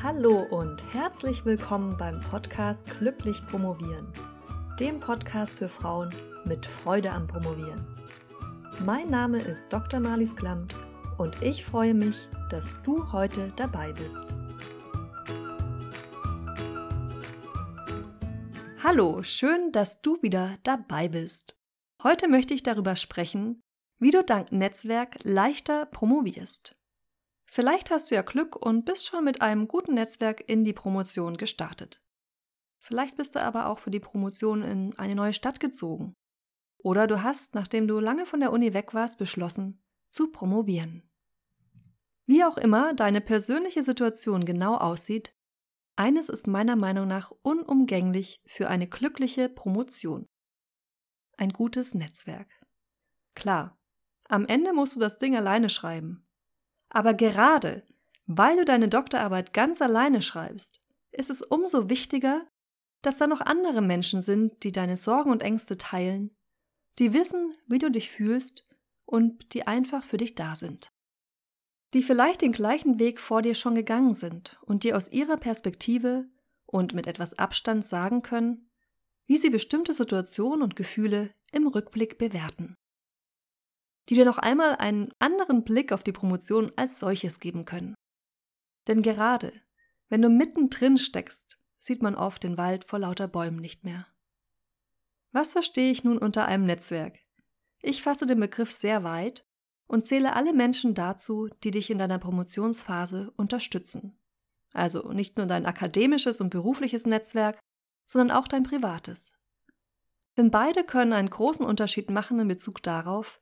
Hallo und herzlich willkommen beim Podcast Glücklich Promovieren, dem Podcast für Frauen mit Freude am Promovieren. Mein Name ist Dr. Marlies Klamt und ich freue mich, dass du heute dabei bist. Hallo, schön, dass du wieder dabei bist. Heute möchte ich darüber sprechen, wie du dank Netzwerk leichter promovierst. Vielleicht hast du ja Glück und bist schon mit einem guten Netzwerk in die Promotion gestartet. Vielleicht bist du aber auch für die Promotion in eine neue Stadt gezogen. Oder du hast, nachdem du lange von der Uni weg warst, beschlossen, zu promovieren. Wie auch immer deine persönliche Situation genau aussieht, eines ist meiner Meinung nach unumgänglich für eine glückliche Promotion. Ein gutes Netzwerk. Klar, am Ende musst du das Ding alleine schreiben, aber gerade weil du deine Doktorarbeit ganz alleine schreibst, ist es umso wichtiger, dass da noch andere Menschen sind, die deine Sorgen und Ängste teilen, die wissen, wie du dich fühlst und die einfach für dich da sind. Die vielleicht den gleichen Weg vor dir schon gegangen sind und dir aus ihrer Perspektive und mit etwas Abstand sagen können, wie sie bestimmte Situationen und Gefühle im Rückblick bewerten die dir noch einmal einen anderen Blick auf die Promotion als solches geben können. Denn gerade, wenn du mittendrin steckst, sieht man oft den Wald vor lauter Bäumen nicht mehr. Was verstehe ich nun unter einem Netzwerk? Ich fasse den Begriff sehr weit und zähle alle Menschen dazu, die dich in deiner Promotionsphase unterstützen. Also nicht nur dein akademisches und berufliches Netzwerk, sondern auch dein privates. Denn beide können einen großen Unterschied machen in Bezug darauf,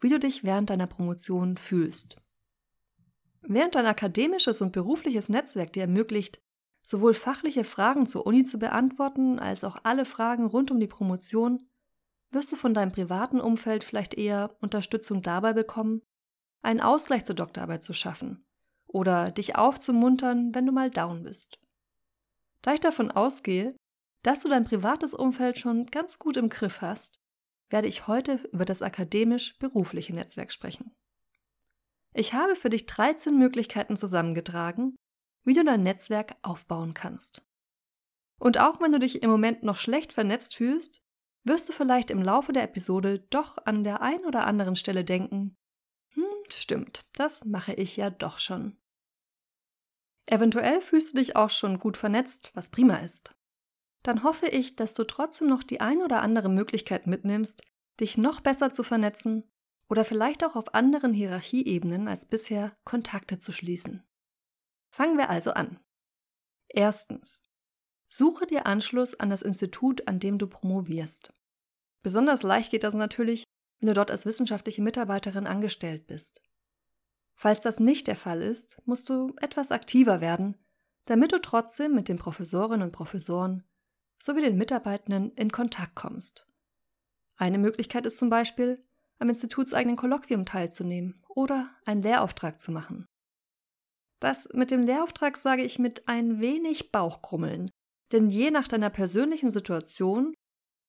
wie du dich während deiner Promotion fühlst. Während dein akademisches und berufliches Netzwerk dir ermöglicht, sowohl fachliche Fragen zur Uni zu beantworten, als auch alle Fragen rund um die Promotion, wirst du von deinem privaten Umfeld vielleicht eher Unterstützung dabei bekommen, einen Ausgleich zur Doktorarbeit zu schaffen oder dich aufzumuntern, wenn du mal down bist. Da ich davon ausgehe, dass du dein privates Umfeld schon ganz gut im Griff hast, werde ich heute über das akademisch-berufliche Netzwerk sprechen. Ich habe für dich 13 Möglichkeiten zusammengetragen, wie du dein Netzwerk aufbauen kannst. Und auch wenn du dich im Moment noch schlecht vernetzt fühlst, wirst du vielleicht im Laufe der Episode doch an der einen oder anderen Stelle denken, hm, stimmt, das mache ich ja doch schon. Eventuell fühlst du dich auch schon gut vernetzt, was prima ist dann hoffe ich, dass du trotzdem noch die ein oder andere Möglichkeit mitnimmst, dich noch besser zu vernetzen oder vielleicht auch auf anderen Hierarchieebenen als bisher Kontakte zu schließen. Fangen wir also an. Erstens. Suche dir Anschluss an das Institut, an dem du promovierst. Besonders leicht geht das natürlich, wenn du dort als wissenschaftliche Mitarbeiterin angestellt bist. Falls das nicht der Fall ist, musst du etwas aktiver werden, damit du trotzdem mit den Professorinnen und Professoren sowie den Mitarbeitenden in Kontakt kommst. Eine Möglichkeit ist zum Beispiel, am institutseigenen Kolloquium teilzunehmen oder einen Lehrauftrag zu machen. Das mit dem Lehrauftrag sage ich mit ein wenig Bauchkrummeln, denn je nach deiner persönlichen Situation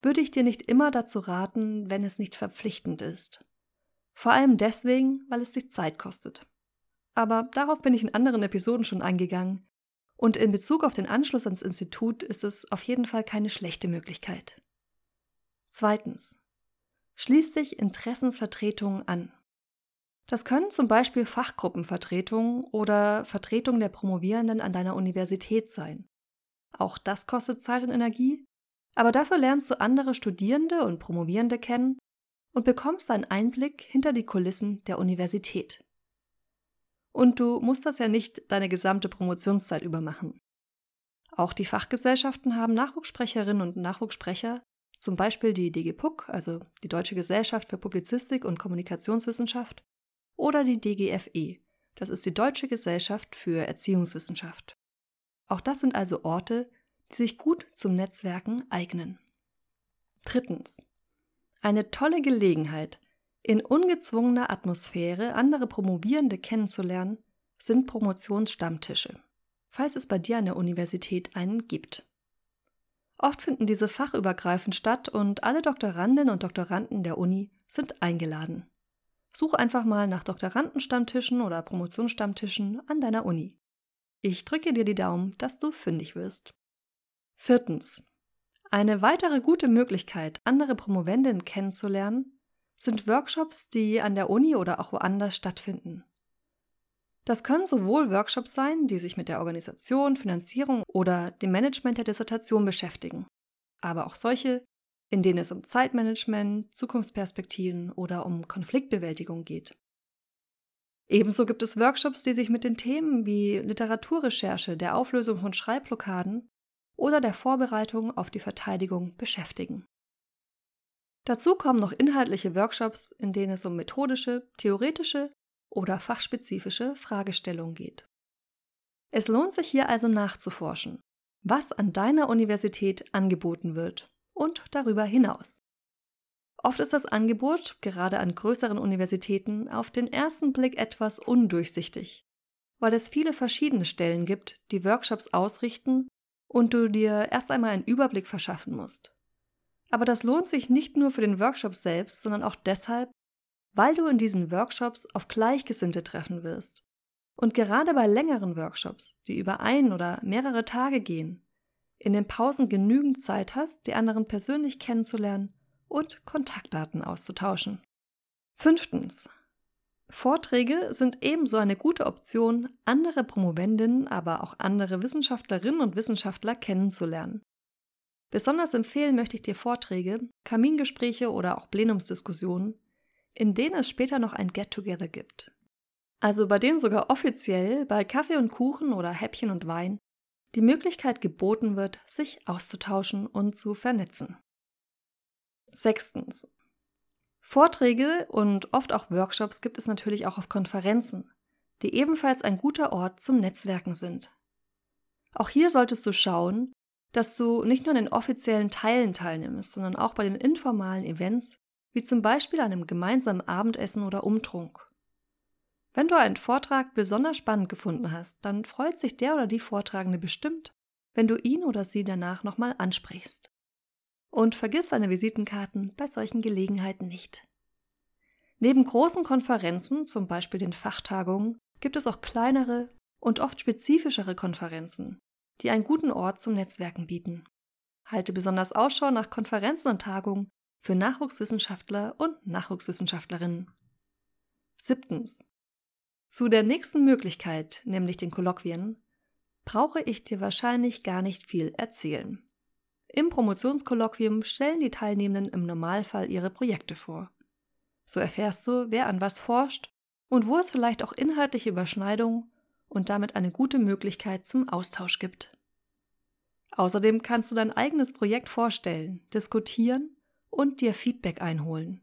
würde ich dir nicht immer dazu raten, wenn es nicht verpflichtend ist. Vor allem deswegen, weil es dich Zeit kostet. Aber darauf bin ich in anderen Episoden schon eingegangen, und in Bezug auf den Anschluss ans Institut ist es auf jeden Fall keine schlechte Möglichkeit. Zweitens. Schließ dich Interessensvertretungen an. Das können zum Beispiel Fachgruppenvertretungen oder Vertretungen der Promovierenden an deiner Universität sein. Auch das kostet Zeit und Energie, aber dafür lernst du andere Studierende und Promovierende kennen und bekommst einen Einblick hinter die Kulissen der Universität. Und du musst das ja nicht deine gesamte Promotionszeit über machen. Auch die Fachgesellschaften haben Nachwuchssprecherinnen und Nachwuchssprecher, zum Beispiel die DGPUC, also die Deutsche Gesellschaft für Publizistik und Kommunikationswissenschaft, oder die DGFE, das ist die Deutsche Gesellschaft für Erziehungswissenschaft. Auch das sind also Orte, die sich gut zum Netzwerken eignen. Drittens. Eine tolle Gelegenheit, in ungezwungener Atmosphäre andere Promovierende kennenzulernen, sind Promotionsstammtische, falls es bei dir an der Universität einen gibt. Oft finden diese fachübergreifend statt und alle Doktorandinnen und Doktoranden der Uni sind eingeladen. Such einfach mal nach Doktorandenstammtischen oder Promotionsstammtischen an deiner Uni. Ich drücke dir die Daumen, dass du fündig wirst. Viertens. Eine weitere gute Möglichkeit, andere Promovendinnen kennenzulernen, sind Workshops, die an der Uni oder auch woanders stattfinden. Das können sowohl Workshops sein, die sich mit der Organisation, Finanzierung oder dem Management der Dissertation beschäftigen, aber auch solche, in denen es um Zeitmanagement, Zukunftsperspektiven oder um Konfliktbewältigung geht. Ebenso gibt es Workshops, die sich mit den Themen wie Literaturrecherche, der Auflösung von Schreibblockaden oder der Vorbereitung auf die Verteidigung beschäftigen. Dazu kommen noch inhaltliche Workshops, in denen es um methodische, theoretische oder fachspezifische Fragestellungen geht. Es lohnt sich hier also nachzuforschen, was an deiner Universität angeboten wird und darüber hinaus. Oft ist das Angebot, gerade an größeren Universitäten, auf den ersten Blick etwas undurchsichtig, weil es viele verschiedene Stellen gibt, die Workshops ausrichten und du dir erst einmal einen Überblick verschaffen musst. Aber das lohnt sich nicht nur für den Workshop selbst, sondern auch deshalb, weil du in diesen Workshops auf Gleichgesinnte treffen wirst. Und gerade bei längeren Workshops, die über ein oder mehrere Tage gehen, in den Pausen genügend Zeit hast, die anderen persönlich kennenzulernen und Kontaktdaten auszutauschen. Fünftens. Vorträge sind ebenso eine gute Option, andere Promovendinnen, aber auch andere Wissenschaftlerinnen und Wissenschaftler kennenzulernen. Besonders empfehlen möchte ich dir Vorträge, Kamingespräche oder auch Plenumsdiskussionen, in denen es später noch ein Get-Together gibt. Also bei denen sogar offiziell bei Kaffee und Kuchen oder Häppchen und Wein die Möglichkeit geboten wird, sich auszutauschen und zu vernetzen. Sechstens. Vorträge und oft auch Workshops gibt es natürlich auch auf Konferenzen, die ebenfalls ein guter Ort zum Netzwerken sind. Auch hier solltest du schauen, dass du nicht nur an den offiziellen Teilen teilnimmst, sondern auch bei den informalen Events, wie zum Beispiel einem gemeinsamen Abendessen oder Umtrunk. Wenn du einen Vortrag besonders spannend gefunden hast, dann freut sich der oder die Vortragende bestimmt, wenn du ihn oder sie danach nochmal ansprichst. Und vergiss deine Visitenkarten bei solchen Gelegenheiten nicht. Neben großen Konferenzen, zum Beispiel den Fachtagungen, gibt es auch kleinere und oft spezifischere Konferenzen, die einen guten Ort zum Netzwerken bieten. Halte besonders Ausschau nach Konferenzen und Tagungen für Nachwuchswissenschaftler und Nachwuchswissenschaftlerinnen. Siebtens. Zu der nächsten Möglichkeit, nämlich den Kolloquien, brauche ich dir wahrscheinlich gar nicht viel erzählen. Im Promotionskolloquium stellen die Teilnehmenden im Normalfall ihre Projekte vor. So erfährst du, wer an was forscht und wo es vielleicht auch inhaltliche Überschneidungen und damit eine gute Möglichkeit zum Austausch gibt. Außerdem kannst du dein eigenes Projekt vorstellen, diskutieren und dir Feedback einholen.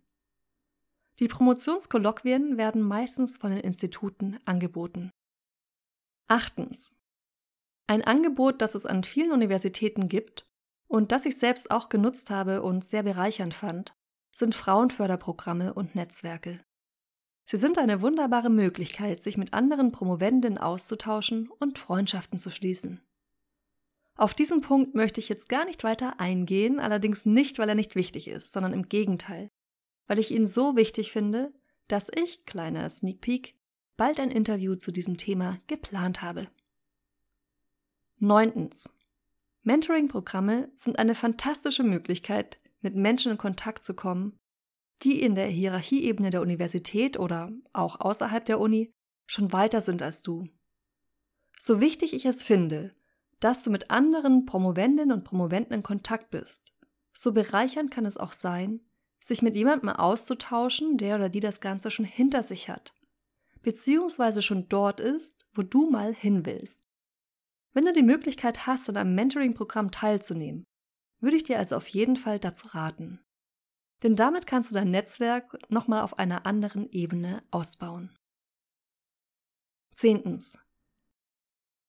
Die Promotionskolloquien werden meistens von den Instituten angeboten. Achtens. Ein Angebot, das es an vielen Universitäten gibt und das ich selbst auch genutzt habe und sehr bereichernd fand, sind Frauenförderprogramme und Netzwerke. Sie sind eine wunderbare Möglichkeit, sich mit anderen Promovenden auszutauschen und Freundschaften zu schließen. Auf diesen Punkt möchte ich jetzt gar nicht weiter eingehen, allerdings nicht, weil er nicht wichtig ist, sondern im Gegenteil, weil ich ihn so wichtig finde, dass ich, kleiner Sneak Peek, bald ein Interview zu diesem Thema geplant habe. Neuntens. Mentoring-Programme sind eine fantastische Möglichkeit, mit Menschen in Kontakt zu kommen, die in der Hierarchieebene der Universität oder auch außerhalb der Uni schon weiter sind als du. So wichtig ich es finde, dass du mit anderen Promovendinnen und Promovenden in Kontakt bist, so bereichernd kann es auch sein, sich mit jemandem auszutauschen, der oder die das Ganze schon hinter sich hat, beziehungsweise schon dort ist, wo du mal hin willst. Wenn du die Möglichkeit hast, an einem Mentoring-Programm teilzunehmen, würde ich dir also auf jeden Fall dazu raten. Denn damit kannst du dein Netzwerk nochmal auf einer anderen Ebene ausbauen. Zehntens.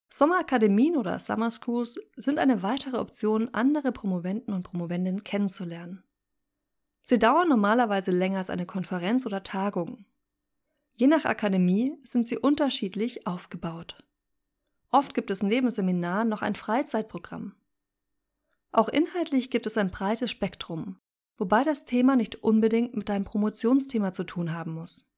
Sommerakademien oder Summer Schools sind eine weitere Option, andere Promoventen und Promovendinnen kennenzulernen. Sie dauern normalerweise länger als eine Konferenz oder Tagung. Je nach Akademie sind sie unterschiedlich aufgebaut. Oft gibt es neben Seminaren noch ein Freizeitprogramm. Auch inhaltlich gibt es ein breites Spektrum, wobei das Thema nicht unbedingt mit deinem Promotionsthema zu tun haben muss.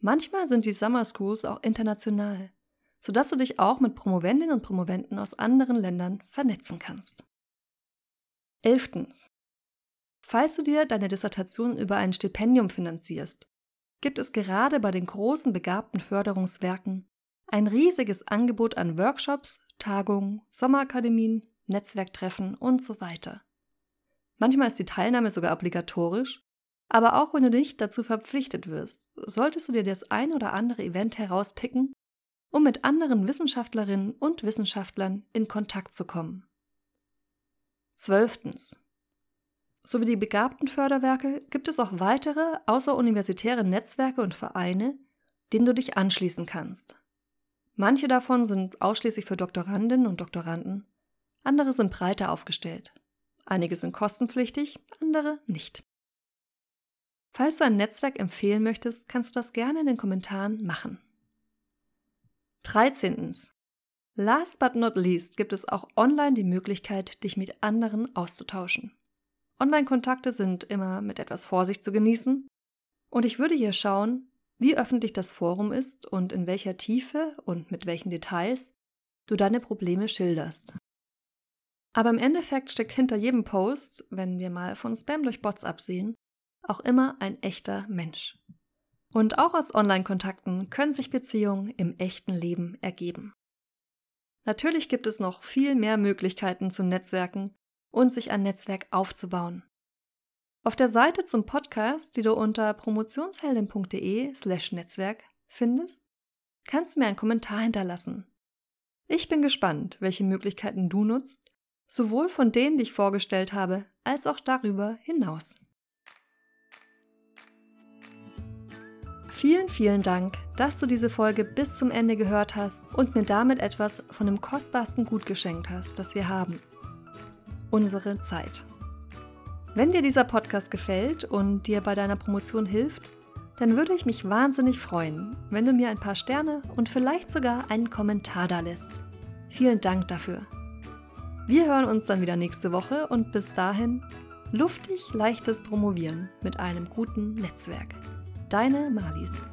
Manchmal sind die Summer Schools auch international, sodass du dich auch mit Promovendinnen und Promoventen aus anderen Ländern vernetzen kannst. Elftens. Falls du dir deine Dissertation über ein Stipendium finanzierst, gibt es gerade bei den großen begabten Förderungswerken ein riesiges Angebot an Workshops, Tagungen, Sommerakademien, Netzwerktreffen und so weiter. Manchmal ist die Teilnahme sogar obligatorisch, aber auch wenn du nicht dazu verpflichtet wirst, solltest du dir das ein oder andere Event herauspicken, um mit anderen Wissenschaftlerinnen und Wissenschaftlern in Kontakt zu kommen. Zwölftens. So wie die begabten Förderwerke gibt es auch weitere außeruniversitäre Netzwerke und Vereine, denen du dich anschließen kannst. Manche davon sind ausschließlich für Doktorandinnen und Doktoranden, andere sind breiter aufgestellt. Einige sind kostenpflichtig, andere nicht. Falls du ein Netzwerk empfehlen möchtest, kannst du das gerne in den Kommentaren machen. 13. Last but not least gibt es auch online die Möglichkeit, dich mit anderen auszutauschen. Online-Kontakte sind immer mit etwas Vorsicht zu genießen und ich würde hier schauen, wie öffentlich das Forum ist und in welcher Tiefe und mit welchen Details du deine Probleme schilderst. Aber im Endeffekt steckt hinter jedem Post, wenn wir mal von Spam durch Bots absehen, auch immer ein echter Mensch. Und auch aus Online-Kontakten können sich Beziehungen im echten Leben ergeben. Natürlich gibt es noch viel mehr Möglichkeiten zu Netzwerken und sich ein Netzwerk aufzubauen. Auf der Seite zum Podcast, die du unter promotionsheldin.de/slash Netzwerk findest, kannst du mir einen Kommentar hinterlassen. Ich bin gespannt, welche Möglichkeiten du nutzt, sowohl von denen, die ich vorgestellt habe, als auch darüber hinaus. Vielen, vielen Dank, dass du diese Folge bis zum Ende gehört hast und mir damit etwas von dem kostbarsten Gut geschenkt hast, das wir haben. Unsere Zeit. Wenn dir dieser Podcast gefällt und dir bei deiner Promotion hilft, dann würde ich mich wahnsinnig freuen, wenn du mir ein paar Sterne und vielleicht sogar einen Kommentar da lässt. Vielen Dank dafür. Wir hören uns dann wieder nächste Woche und bis dahin luftig leichtes Promovieren mit einem guten Netzwerk. Deine Marlies.